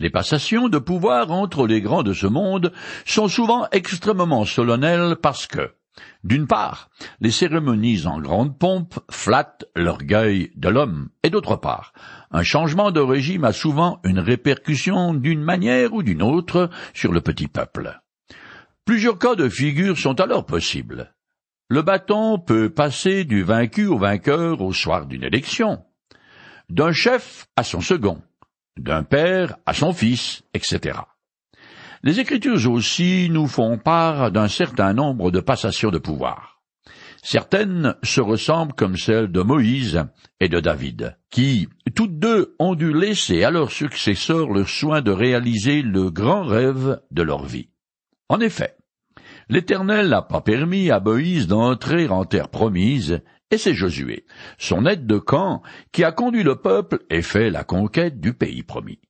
Les passations de pouvoir entre les grands de ce monde sont souvent extrêmement solennelles parce que, d'une part, les cérémonies en grande pompe flattent l'orgueil de l'homme, et d'autre part, un changement de régime a souvent une répercussion d'une manière ou d'une autre sur le petit peuple. Plusieurs cas de figure sont alors possibles. Le bâton peut passer du vaincu au vainqueur au soir d'une élection, d'un chef à son second, d'un père à son fils, etc. Les Écritures aussi nous font part d'un certain nombre de passations de pouvoir. Certaines se ressemblent comme celles de Moïse et de David, qui, toutes deux, ont dû laisser à leurs successeurs le soin de réaliser le grand rêve de leur vie. En effet, l'Éternel n'a pas permis à Moïse d'entrer en terre promise, et c'est Josué, son aide de camp, qui a conduit le peuple et fait la conquête du pays promis.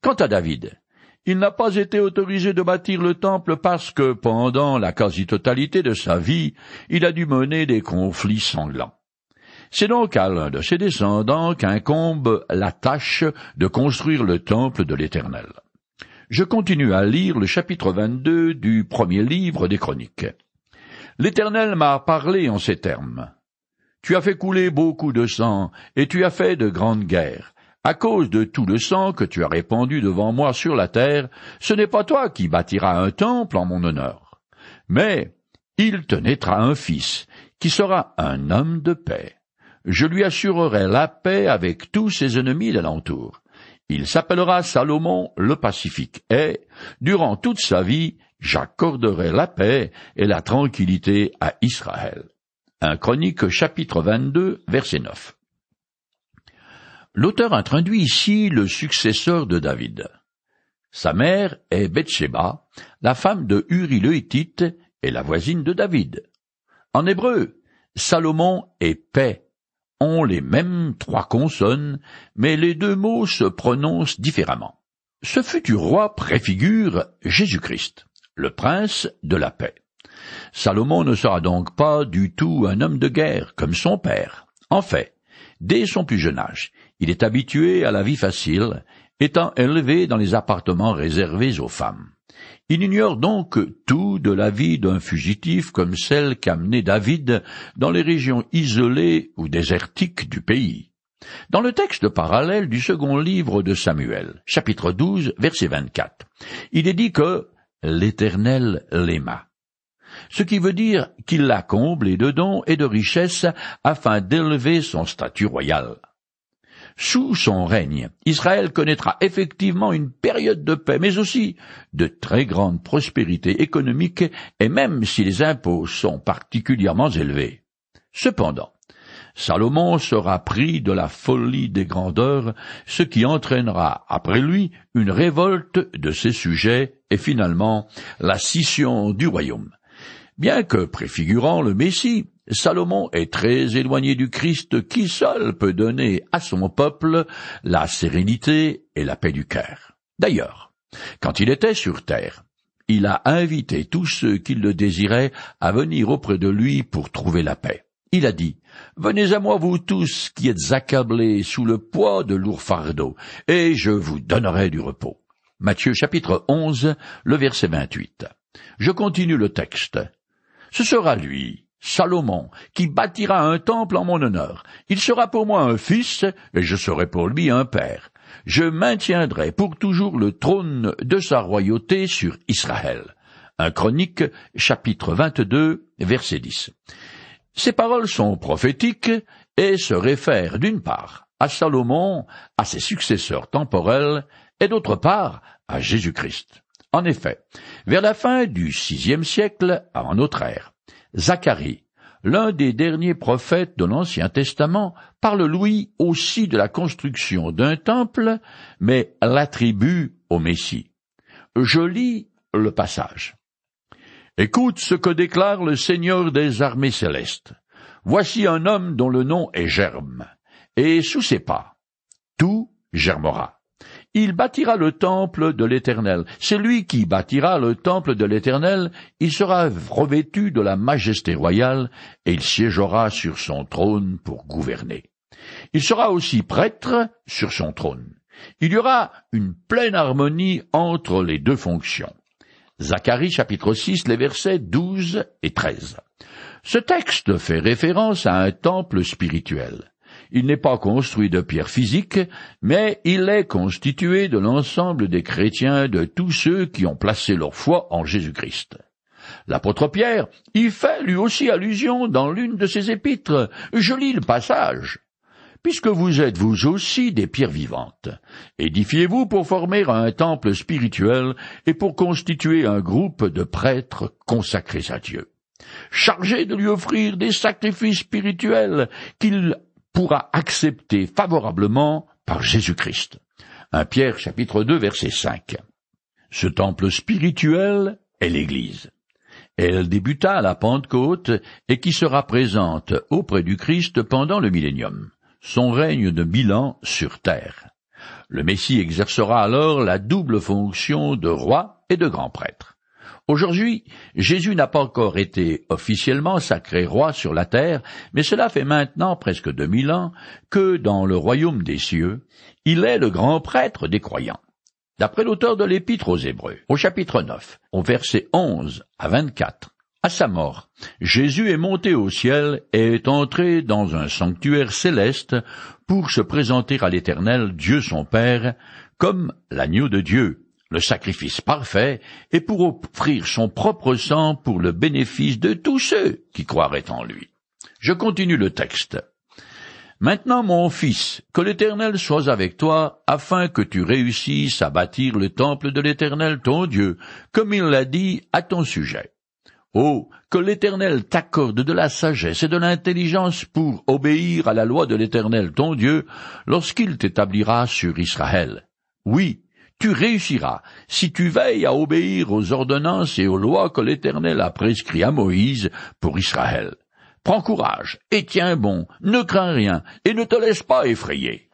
Quant à David, il n'a pas été autorisé de bâtir le temple parce que pendant la quasi-totalité de sa vie, il a dû mener des conflits sanglants. C'est donc à l'un de ses descendants qu'incombe la tâche de construire le temple de l'Éternel. Je continue à lire le chapitre 22 du premier livre des Chroniques. L'Éternel m'a parlé en ces termes. Tu as fait couler beaucoup de sang, et tu as fait de grandes guerres. À cause de tout le sang que tu as répandu devant moi sur la terre, ce n'est pas toi qui bâtiras un temple en mon honneur. Mais il te naîtra un fils, qui sera un homme de paix. Je lui assurerai la paix avec tous ses ennemis d'alentour. Il s'appellera Salomon le Pacifique, et, durant toute sa vie, j'accorderai la paix et la tranquillité à Israël. Un chronique chapitre 22 verset 9. L'auteur introduit ici le successeur de David. Sa mère est Bethsheba, la femme de Uri le Hittite et la voisine de David. En hébreu, Salomon et paix ont les mêmes trois consonnes, mais les deux mots se prononcent différemment. Ce futur roi préfigure Jésus-Christ, le prince de la paix. Salomon ne sera donc pas du tout un homme de guerre comme son père. En fait, dès son plus jeune âge, il est habitué à la vie facile, étant élevé dans les appartements réservés aux femmes. Il ignore donc tout de la vie d'un fugitif comme celle qu'a menée David dans les régions isolées ou désertiques du pays. Dans le texte parallèle du second livre de Samuel, chapitre 12, verset 24, il est dit que l'Éternel l'aima. Ce qui veut dire qu'il la comble de dons et de richesses afin d'élever son statut royal. Sous son règne, Israël connaîtra effectivement une période de paix, mais aussi de très grande prospérité économique, et même si les impôts sont particulièrement élevés. Cependant, Salomon sera pris de la folie des grandeurs, ce qui entraînera après lui une révolte de ses sujets et finalement la scission du royaume. Bien que préfigurant le Messie, Salomon est très éloigné du Christ qui seul peut donner à son peuple la sérénité et la paix du cœur. D'ailleurs, quand il était sur terre, il a invité tous ceux qui le désiraient à venir auprès de lui pour trouver la paix. Il a dit, Venez à moi vous tous qui êtes accablés sous le poids de lourds fardeaux, et je vous donnerai du repos. Matthieu chapitre 11, le verset 28. Je continue le texte. Ce sera lui, Salomon, qui bâtira un temple en mon honneur. Il sera pour moi un fils, et je serai pour lui un père. Je maintiendrai pour toujours le trône de sa royauté sur Israël. Un chronique, chapitre 22, verset 10. Ces paroles sont prophétiques et se réfèrent d'une part à Salomon, à ses successeurs temporels, et d'autre part à Jésus-Christ. En effet, vers la fin du sixième siècle avant notre ère, Zacharie, l'un des derniers prophètes de l'Ancien Testament, parle lui aussi de la construction d'un temple, mais l'attribue au Messie. Je lis le passage. Écoute ce que déclare le Seigneur des armées célestes. Voici un homme dont le nom est Germe, et sous ses pas, tout germera. Il bâtira le temple de l'Éternel. C'est lui qui bâtira le temple de l'Éternel. Il sera revêtu de la majesté royale, et il siégera sur son trône pour gouverner. Il sera aussi prêtre sur son trône. Il y aura une pleine harmonie entre les deux fonctions. Zacharie chapitre 6, les versets 12 et 13. Ce texte fait référence à un temple spirituel. Il n'est pas construit de pierres physiques, mais il est constitué de l'ensemble des chrétiens, de tous ceux qui ont placé leur foi en Jésus-Christ. L'apôtre Pierre y fait lui aussi allusion dans l'une de ses épîtres. Je lis le passage. Puisque vous êtes vous aussi des pierres vivantes, édifiez-vous pour former un temple spirituel et pour constituer un groupe de prêtres consacrés à Dieu, chargés de lui offrir des sacrifices spirituels qu'il pourra accepter favorablement par Jésus-Christ. Un Pierre chapitre 2 verset 5. Ce temple spirituel est l'Église. Elle débuta à la Pentecôte et qui sera présente auprès du Christ pendant le millénium, son règne de mille ans sur terre. Le Messie exercera alors la double fonction de roi et de grand prêtre. Aujourd'hui, Jésus n'a pas encore été officiellement sacré roi sur la terre, mais cela fait maintenant presque deux mille ans que, dans le royaume des cieux, il est le grand prêtre des croyants. D'après l'auteur de l'Épître aux Hébreux, au chapitre 9, au verset 11 à 24, à sa mort, Jésus est monté au ciel et est entré dans un sanctuaire céleste pour se présenter à l'Éternel Dieu son Père comme l'agneau de Dieu, le sacrifice parfait, et pour offrir son propre sang pour le bénéfice de tous ceux qui croiraient en lui. Je continue le texte. Maintenant, mon fils, que l'Éternel soit avec toi, afin que tu réussisses à bâtir le temple de l'Éternel ton Dieu, comme il l'a dit à ton sujet. Oh, que l'Éternel t'accorde de la sagesse et de l'intelligence pour obéir à la loi de l'Éternel ton Dieu, lorsqu'il t'établira sur Israël. Oui, tu réussiras si tu veilles à obéir aux ordonnances et aux lois que l'Éternel a prescrites à Moïse pour Israël. Prends courage, et tiens bon, ne crains rien, et ne te laisse pas effrayer.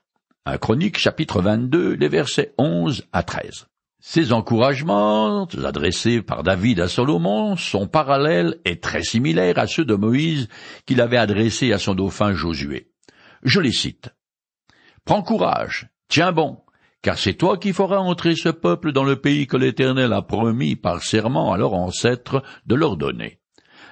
Chronique chapitre 22, les versets 11 à 13. Ces encouragements, adressés par David à Salomon, sont parallèles et très similaires à ceux de Moïse qu'il avait adressés à son dauphin Josué. Je les cite. Prends courage, tiens bon, car c'est toi qui feras entrer ce peuple dans le pays que l'Éternel a promis par serment à leurs ancêtres de leur donner.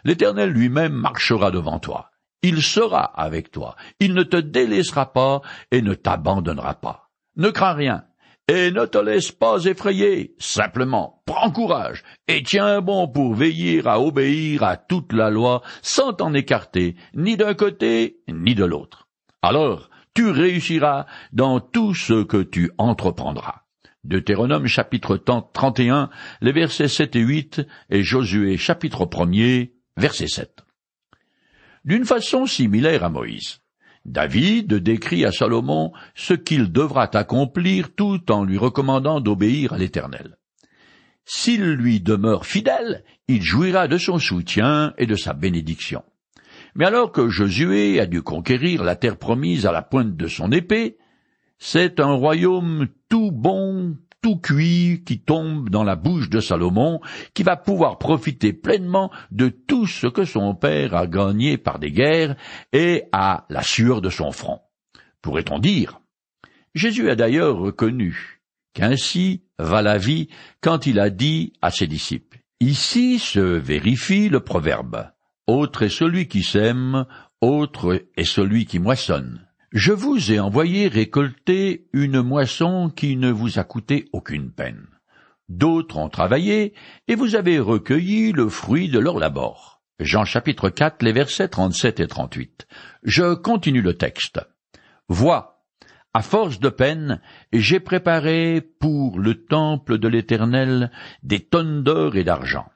L'Éternel lui-même marchera devant toi. Il sera avec toi. Il ne te délaissera pas et ne t'abandonnera pas. Ne crains rien et ne te laisse pas effrayer. Simplement, prends courage et tiens bon pour veiller à obéir à toute la loi sans t'en écarter ni d'un côté ni de l'autre. Alors, tu réussiras dans tout ce que tu entreprendras. Deutéronome chapitre 31, les versets 7 et 8 et Josué chapitre 1er, Verset 7. D'une façon similaire à Moïse, David décrit à Salomon ce qu'il devra accomplir tout en lui recommandant d'obéir à l'Éternel. S'il lui demeure fidèle, il jouira de son soutien et de sa bénédiction. Mais alors que Josué a dû conquérir la terre promise à la pointe de son épée, c'est un royaume tout bon, tout cuit qui tombe dans la bouche de Salomon, qui va pouvoir profiter pleinement de tout ce que son père a gagné par des guerres et à la sueur de son front. Pourrait-on dire? Jésus a d'ailleurs reconnu qu'ainsi va la vie quand il a dit à ses disciples. Ici se vérifie le proverbe. Autre est celui qui sème, autre est celui qui moissonne. Je vous ai envoyé récolter une moisson qui ne vous a coûté aucune peine. D'autres ont travaillé, et vous avez recueilli le fruit de leur labeur. Jean chapitre 4, les versets 37 et 38. Je continue le texte. Vois, à force de peine, j'ai préparé pour le temple de l'Éternel des tonnes d'or et d'argent,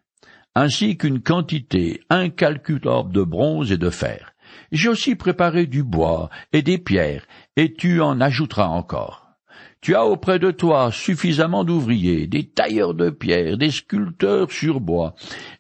ainsi qu'une quantité incalculable de bronze et de fer, j'ai aussi préparé du bois et des pierres, et tu en ajouteras encore. Tu as auprès de toi suffisamment d'ouvriers, des tailleurs de pierre, des sculpteurs sur bois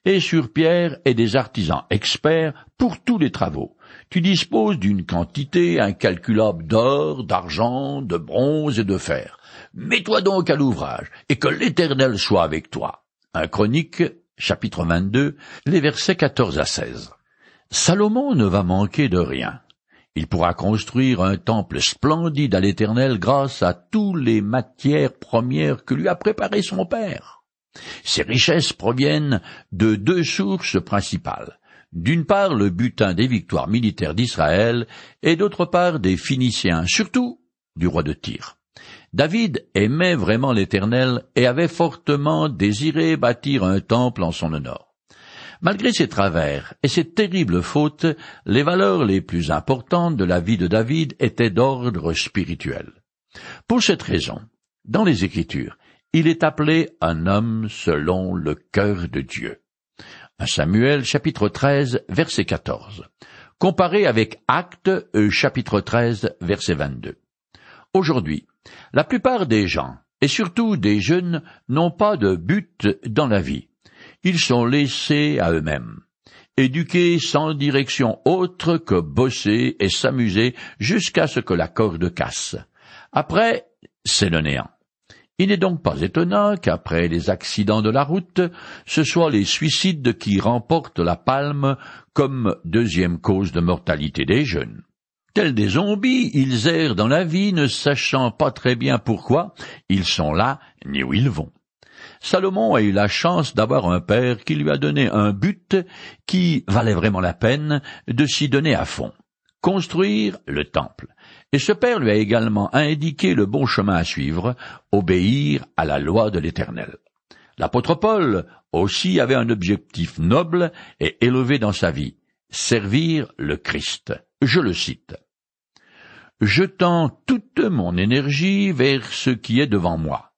et sur pierre et des artisans experts pour tous les travaux. Tu disposes d'une quantité incalculable d'or, d'argent, de bronze et de fer. Mets-toi donc à l'ouvrage, et que l'Éternel soit avec toi. Un Chronique, chapitre 22, les versets 14 à 16. Salomon ne va manquer de rien. Il pourra construire un temple splendide à l'Éternel grâce à toutes les matières premières que lui a préparées son Père. Ces richesses proviennent de deux sources principales. D'une part le butin des victoires militaires d'Israël et d'autre part des Phéniciens, surtout du roi de Tyr. David aimait vraiment l'Éternel et avait fortement désiré bâtir un temple en son honneur. Malgré ses travers et ses terribles fautes, les valeurs les plus importantes de la vie de David étaient d'ordre spirituel. Pour cette raison, dans les Écritures, il est appelé un homme selon le cœur de Dieu. Samuel chapitre 13 verset 14. Comparé avec Actes euh, chapitre 13 verset 22. Aujourd'hui, la plupart des gens, et surtout des jeunes, n'ont pas de but dans la vie. Ils sont laissés à eux-mêmes, éduqués sans direction autre que bosser et s'amuser jusqu'à ce que la corde casse. Après, c'est le néant. Il n'est donc pas étonnant qu'après les accidents de la route, ce soient les suicides qui remportent la palme comme deuxième cause de mortalité des jeunes. Tels des zombies, ils errent dans la vie, ne sachant pas très bien pourquoi ils sont là ni où ils vont. Salomon a eu la chance d'avoir un père qui lui a donné un but qui valait vraiment la peine de s'y donner à fond. Construire le temple. Et ce père lui a également indiqué le bon chemin à suivre, obéir à la loi de l'Éternel. L'apôtre Paul aussi avait un objectif noble et élevé dans sa vie, servir le Christ. Je le cite. Je tends toute mon énergie vers ce qui est devant moi.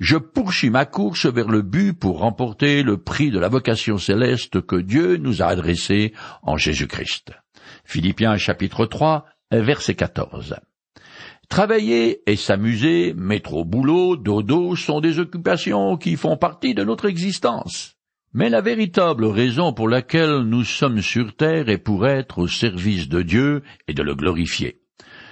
Je poursuis ma course vers le but pour remporter le prix de la vocation céleste que Dieu nous a adressé en Jésus-Christ. Philippiens chapitre 3, verset 14. Travailler et s'amuser, mettre au boulot, dodo sont des occupations qui font partie de notre existence. Mais la véritable raison pour laquelle nous sommes sur terre est pour être au service de Dieu et de le glorifier.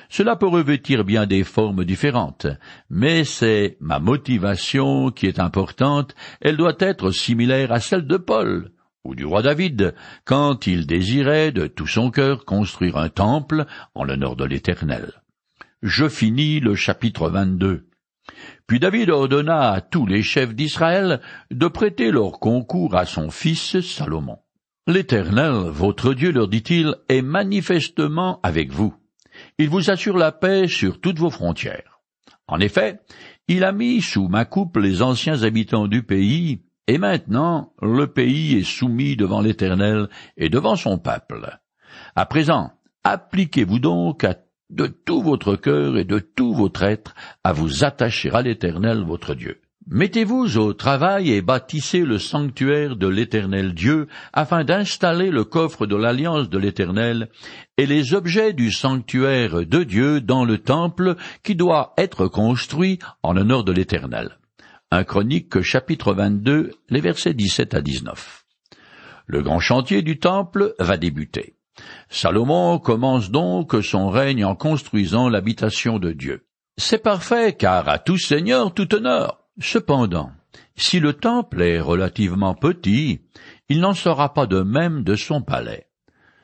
Cela peut revêtir bien des formes différentes, mais c'est ma motivation qui est importante, elle doit être similaire à celle de Paul, ou du roi David, quand il désirait de tout son cœur construire un temple en l'honneur de l'Éternel. Je finis le chapitre 22. Puis David ordonna à tous les chefs d'Israël de prêter leur concours à son fils Salomon. L'Éternel, votre Dieu, leur dit-il, est manifestement avec vous. Il vous assure la paix sur toutes vos frontières. En effet, il a mis sous ma coupe les anciens habitants du pays, et maintenant le pays est soumis devant l'Éternel et devant son peuple. À présent, appliquez-vous donc à de tout votre cœur et de tout votre être à vous attacher à l'Éternel votre Dieu. Mettez-vous au travail et bâtissez le sanctuaire de l'Éternel Dieu, afin d'installer le coffre de l'alliance de l'Éternel et les objets du sanctuaire de Dieu dans le temple qui doit être construit en honneur de l'Éternel. Un chronique chapitre 22, les versets 17 à 19. Le grand chantier du temple va débuter. Salomon commence donc son règne en construisant l'habitation de Dieu. C'est parfait, car à tout seigneur tout honneur. Cependant, si le temple est relativement petit, il n'en sera pas de même de son palais.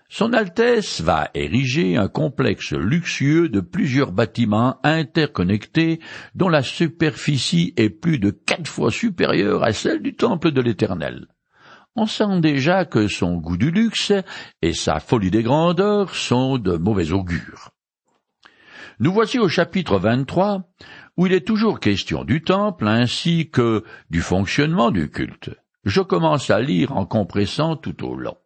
Son Altesse va ériger un complexe luxueux de plusieurs bâtiments interconnectés dont la superficie est plus de quatre fois supérieure à celle du temple de l'Éternel on sent déjà que son goût du luxe et sa folie des grandeurs sont de mauvais augure. Nous voici au chapitre 23, où il est toujours question du temple ainsi que du fonctionnement du culte. Je commence à lire en compressant tout au long.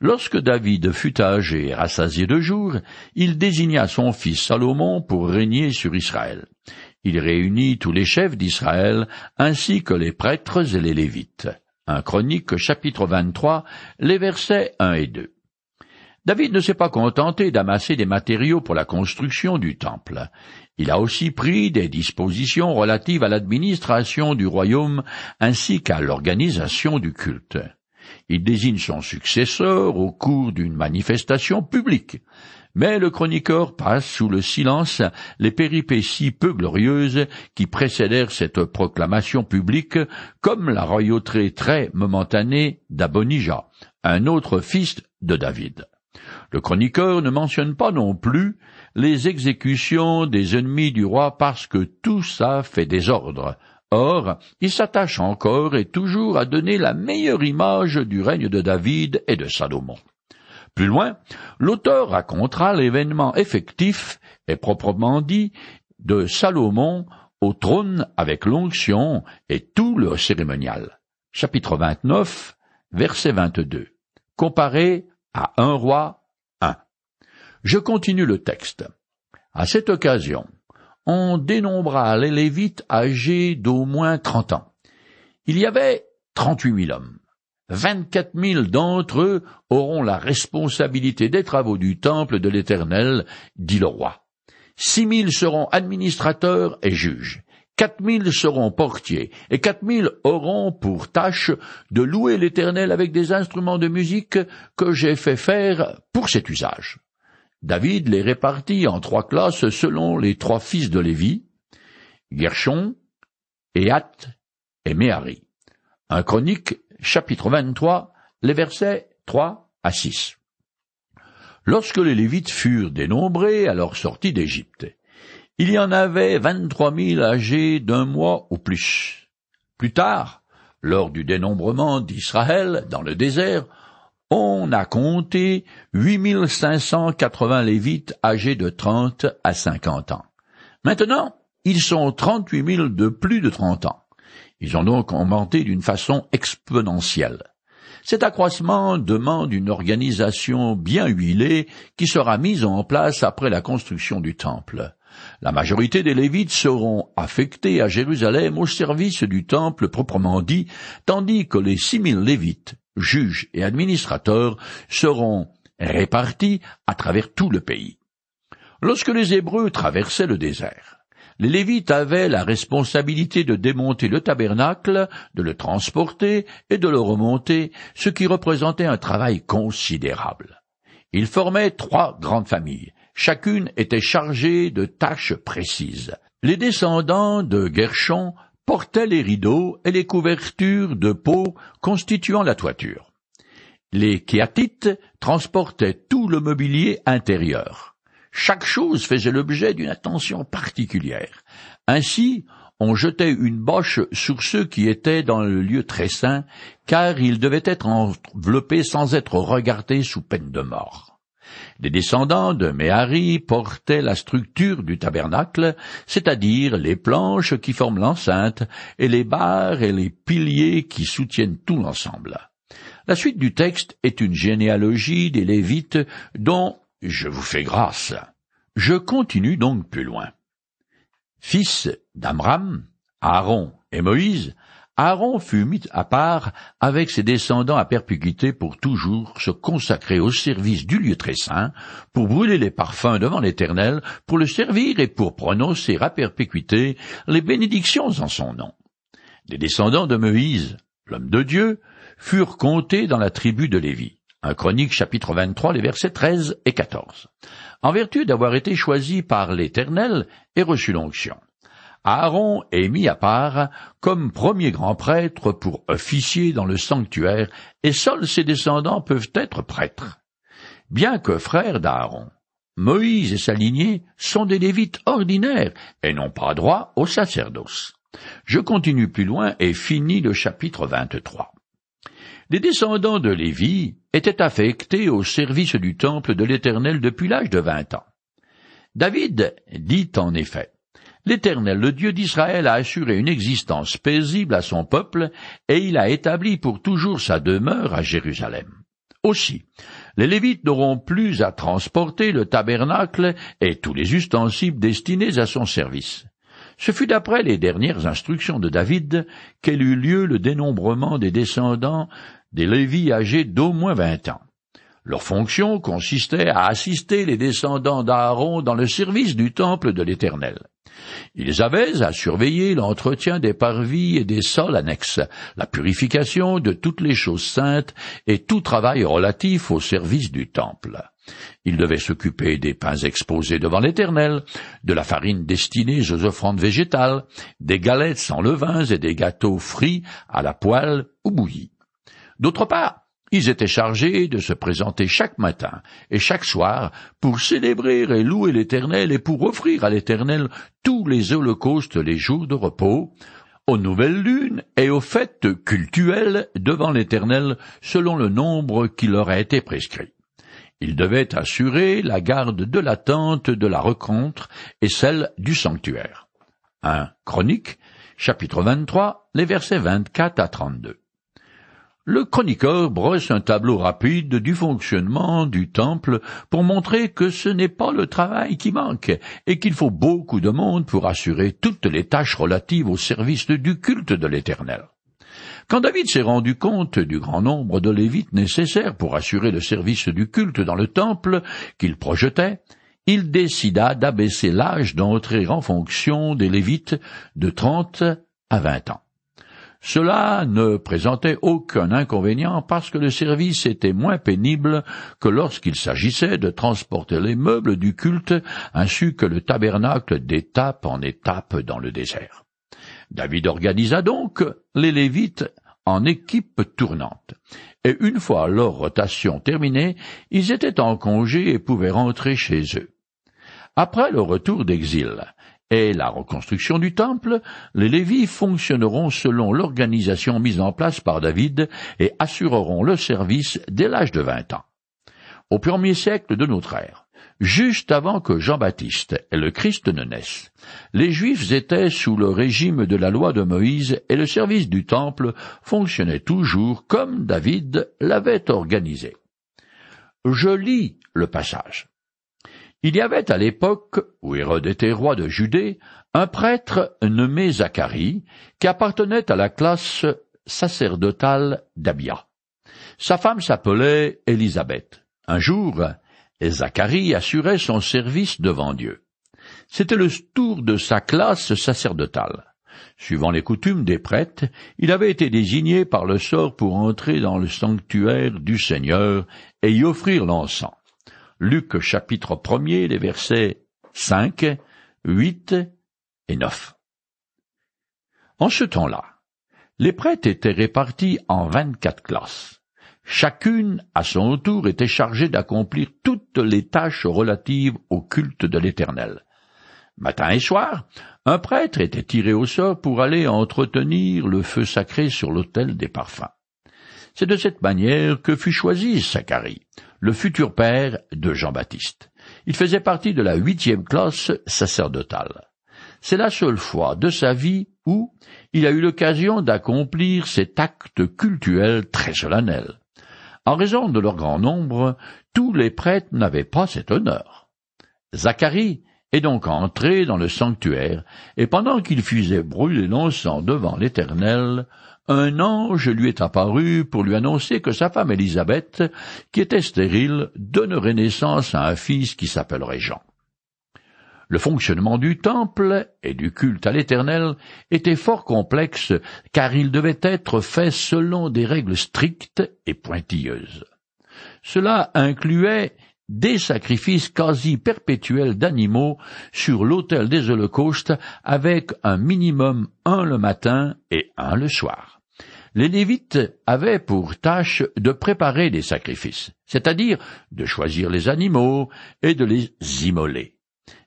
Lorsque David fut âgé et rassasié de jours, il désigna son fils Salomon pour régner sur Israël. Il réunit tous les chefs d'Israël ainsi que les prêtres et les lévites. Un Chronique chapitre 23, les versets 1 et 2. David ne s'est pas contenté d'amasser des matériaux pour la construction du temple. Il a aussi pris des dispositions relatives à l'administration du royaume ainsi qu'à l'organisation du culte. Il désigne son successeur au cours d'une manifestation publique. Mais le chroniqueur passe sous le silence les péripéties peu glorieuses qui précédèrent cette proclamation publique, comme la royauté très momentanée d'Abonija, un autre fils de David. Le chroniqueur ne mentionne pas non plus les exécutions des ennemis du roi parce que tout ça fait désordre. Or, il s'attache encore et toujours à donner la meilleure image du règne de David et de Salomon. Plus loin, l'auteur racontera l'événement effectif et proprement dit de Salomon au trône avec l'onction et tout le cérémonial. Chapitre 29, verset 22. Comparé à un roi 1. Je continue le texte. À cette occasion, on dénombra les Lévites âgés d'au moins trente ans. Il y avait trente-huit mille hommes. Vingt-quatre mille d'entre eux auront la responsabilité des travaux du temple de l'Éternel, dit le roi. Six mille seront administrateurs et juges. Quatre mille seront portiers, et quatre mille auront pour tâche de louer l'Éternel avec des instruments de musique que j'ai fait faire pour cet usage. David les répartit en trois classes selon les trois fils de Lévi, Gershon, Éat et Méhari. Un chronique, chapitre 23, les versets 3 à 6. Lorsque les Lévites furent dénombrés à leur sortie d'Égypte, il y en avait vingt-trois mille âgés d'un mois ou plus. Plus tard, lors du dénombrement d'Israël dans le désert, on a compté 8580 lévites âgés de 30 à 50 ans. Maintenant, ils sont 38 000 de plus de 30 ans. Ils ont donc augmenté d'une façon exponentielle. Cet accroissement demande une organisation bien huilée qui sera mise en place après la construction du temple. La majorité des Lévites seront affectés à Jérusalem au service du temple proprement dit, tandis que les six mille Lévites juges et administrateurs seront répartis à travers tout le pays. Lorsque les Hébreux traversaient le désert, les Lévites avaient la responsabilité de démonter le tabernacle, de le transporter et de le remonter, ce qui représentait un travail considérable. Ils formaient trois grandes familles. Chacune était chargée de tâches précises. Les descendants de Gershon portaient les rideaux et les couvertures de peau constituant la toiture. Les Kéatites transportaient tout le mobilier intérieur. Chaque chose faisait l'objet d'une attention particulière. Ainsi, on jetait une boche sur ceux qui étaient dans le lieu très saint, car ils devaient être enveloppés sans être regardés sous peine de mort. Les descendants de Méhari portaient la structure du tabernacle, c'est-à-dire les planches qui forment l'enceinte, et les barres et les piliers qui soutiennent tout l'ensemble. La suite du texte est une généalogie des Lévites dont je vous fais grâce. Je continue donc plus loin. Fils d'Amram, Aaron et Moïse Aaron fut mis à part avec ses descendants à perpétuité pour toujours se consacrer au service du lieu très saint, pour brûler les parfums devant l'Éternel, pour le servir et pour prononcer à perpétuité les bénédictions en son nom. Les descendants de Moïse, l'homme de Dieu, furent comptés dans la tribu de Lévi. Un chronique chapitre 23 les versets 13 et 14. En vertu d'avoir été choisi par l'Éternel et reçu l'onction. Aaron est mis à part comme premier grand prêtre pour officier dans le sanctuaire, et seuls ses descendants peuvent être prêtres. Bien que frères d'Aaron, Moïse et sa lignée sont des Lévites ordinaires et n'ont pas droit au sacerdoce. Je continue plus loin et finis le chapitre 23. Les descendants de Lévi étaient affectés au service du temple de l'Éternel depuis l'âge de vingt ans. David dit en effet, L'Éternel, le Dieu d'Israël, a assuré une existence paisible à son peuple, et il a établi pour toujours sa demeure à Jérusalem. Aussi, les Lévites n'auront plus à transporter le tabernacle et tous les ustensiles destinés à son service. Ce fut d'après les dernières instructions de David qu'elle eut lieu le dénombrement des descendants des Lévis âgés d'au moins vingt ans. Leur fonction consistait à assister les descendants d'Aaron dans le service du temple de l'Éternel. Ils avaient à surveiller l'entretien des parvis et des sols annexes, la purification de toutes les choses saintes et tout travail relatif au service du temple. Ils devaient s'occuper des pains exposés devant l'Éternel, de la farine destinée aux offrandes végétales, des galettes sans levains et des gâteaux frits à la poêle ou bouillis. D'autre part, Ils étaient chargés de se présenter chaque matin et chaque soir pour célébrer et louer l'Éternel et pour offrir à l'Éternel tous les holocaustes les jours de repos, aux nouvelles lunes et aux fêtes cultuelles devant l'Éternel selon le nombre qui leur a été prescrit. Ils devaient assurer la garde de la tente de la rencontre et celle du sanctuaire. 1 Chronique, chapitre 23, les versets 24 à 32 le chroniqueur brosse un tableau rapide du fonctionnement du temple pour montrer que ce n'est pas le travail qui manque et qu'il faut beaucoup de monde pour assurer toutes les tâches relatives au service du culte de l'Éternel. Quand David s'est rendu compte du grand nombre de lévites nécessaires pour assurer le service du culte dans le temple qu'il projetait, il décida d'abaisser l'âge d'entrer en fonction des lévites de trente à vingt ans. Cela ne présentait aucun inconvénient parce que le service était moins pénible que lorsqu'il s'agissait de transporter les meubles du culte ainsi que le tabernacle d'étape en étape dans le désert. David organisa donc les Lévites en équipe tournante, et une fois leur rotation terminée, ils étaient en congé et pouvaient rentrer chez eux. Après le retour d'exil, et la reconstruction du temple, les Lévis fonctionneront selon l'organisation mise en place par David et assureront le service dès l'âge de vingt ans. Au premier siècle de notre ère, juste avant que Jean-Baptiste et le Christ ne naissent, les Juifs étaient sous le régime de la loi de Moïse et le service du temple fonctionnait toujours comme David l'avait organisé. Je lis le passage. Il y avait à l'époque où Hérode était roi de Judée un prêtre nommé Zacharie qui appartenait à la classe sacerdotale d'Abia. Sa femme s'appelait Élisabeth. Un jour, Zacharie assurait son service devant Dieu. C'était le tour de sa classe sacerdotale. Suivant les coutumes des prêtres, il avait été désigné par le sort pour entrer dans le sanctuaire du Seigneur et y offrir l'encens. Luc chapitre 1er, les versets 5, 8 et 9. En ce temps-là, les prêtres étaient répartis en vingt-quatre classes. Chacune, à son tour, était chargée d'accomplir toutes les tâches relatives au culte de l'Éternel. Matin et soir, un prêtre était tiré au sort pour aller entretenir le feu sacré sur l'autel des parfums. C'est de cette manière que fut choisi Zacharie, le futur père de Jean-Baptiste. Il faisait partie de la huitième classe sacerdotale. C'est la seule fois de sa vie où il a eu l'occasion d'accomplir cet acte cultuel très solennel. En raison de leur grand nombre, tous les prêtres n'avaient pas cet honneur. Zacharie est donc entré dans le sanctuaire, et pendant qu'il faisait brûler l'encens devant l'Éternel, un ange lui est apparu pour lui annoncer que sa femme Élisabeth, qui était stérile, donnerait naissance à un fils qui s'appellerait Jean. Le fonctionnement du temple et du culte à l'Éternel était fort complexe, car il devait être fait selon des règles strictes et pointilleuses. Cela incluait des sacrifices quasi perpétuels d'animaux sur l'autel des holocaustes avec un minimum un le matin et un le soir les Lévites avaient pour tâche de préparer des sacrifices, c'est-à-dire de choisir les animaux et de les immoler.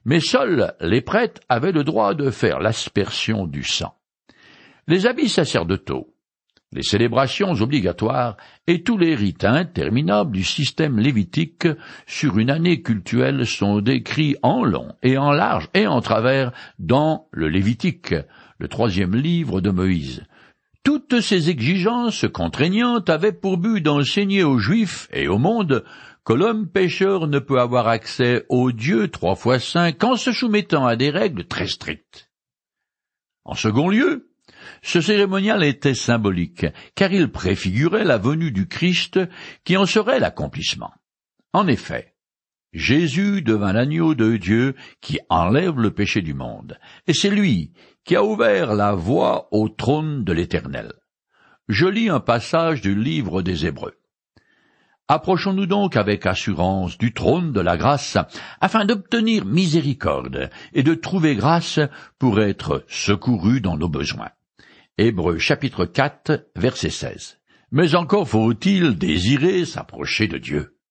Mais seuls les prêtres avaient le droit de faire l'aspersion du sang. Les habits sacerdotaux, les célébrations obligatoires et tous les rites interminables du système lévitique sur une année cultuelle sont décrits en long et en large et en travers dans le Lévitique, le troisième livre de Moïse, toutes ces exigences contraignantes avaient pour but d'enseigner aux Juifs et au monde que l'homme pécheur ne peut avoir accès au Dieu trois fois saint qu'en se soumettant à des règles très strictes. En second lieu, ce cérémonial était symbolique, car il préfigurait la venue du Christ qui en serait l'accomplissement. En effet, Jésus devint l'agneau de Dieu qui enlève le péché du monde, et c'est lui qui a ouvert la voie au trône de l'Éternel. Je lis un passage du livre des Hébreux. Approchons-nous donc avec assurance du trône de la grâce, afin d'obtenir miséricorde et de trouver grâce pour être secourus dans nos besoins. Hébreux chapitre 4 verset 16. Mais encore faut-il désirer s'approcher de Dieu.